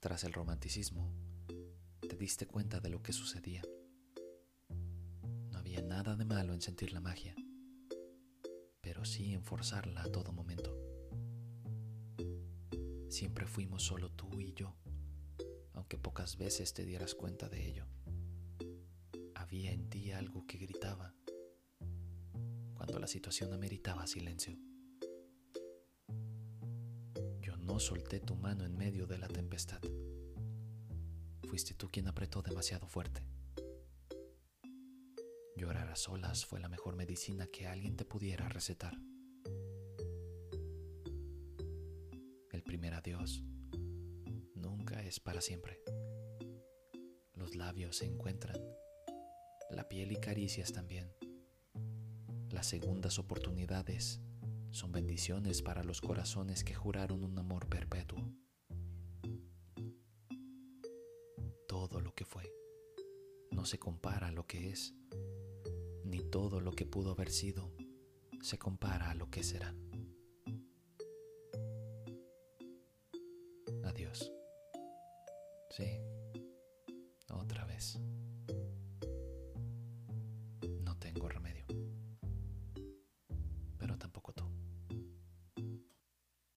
Tras el romanticismo, te diste cuenta de lo que sucedía. No había nada de malo en sentir la magia, pero sí en forzarla a todo momento. Siempre fuimos solo tú y yo, aunque pocas veces te dieras cuenta de ello. Había en ti algo que gritaba cuando la situación ameritaba silencio. Yo no solté tu mano en medio de la tempestad. Fuiste tú quien apretó demasiado fuerte. Llorar a solas fue la mejor medicina que alguien te pudiera recetar. El primer adiós nunca es para siempre. Los labios se encuentran, la piel y caricias también. Las segundas oportunidades son bendiciones para los corazones que juraron un amor perpetuo. Fue no se compara a lo que es, ni todo lo que pudo haber sido se compara a lo que será. Adiós. Sí, otra vez.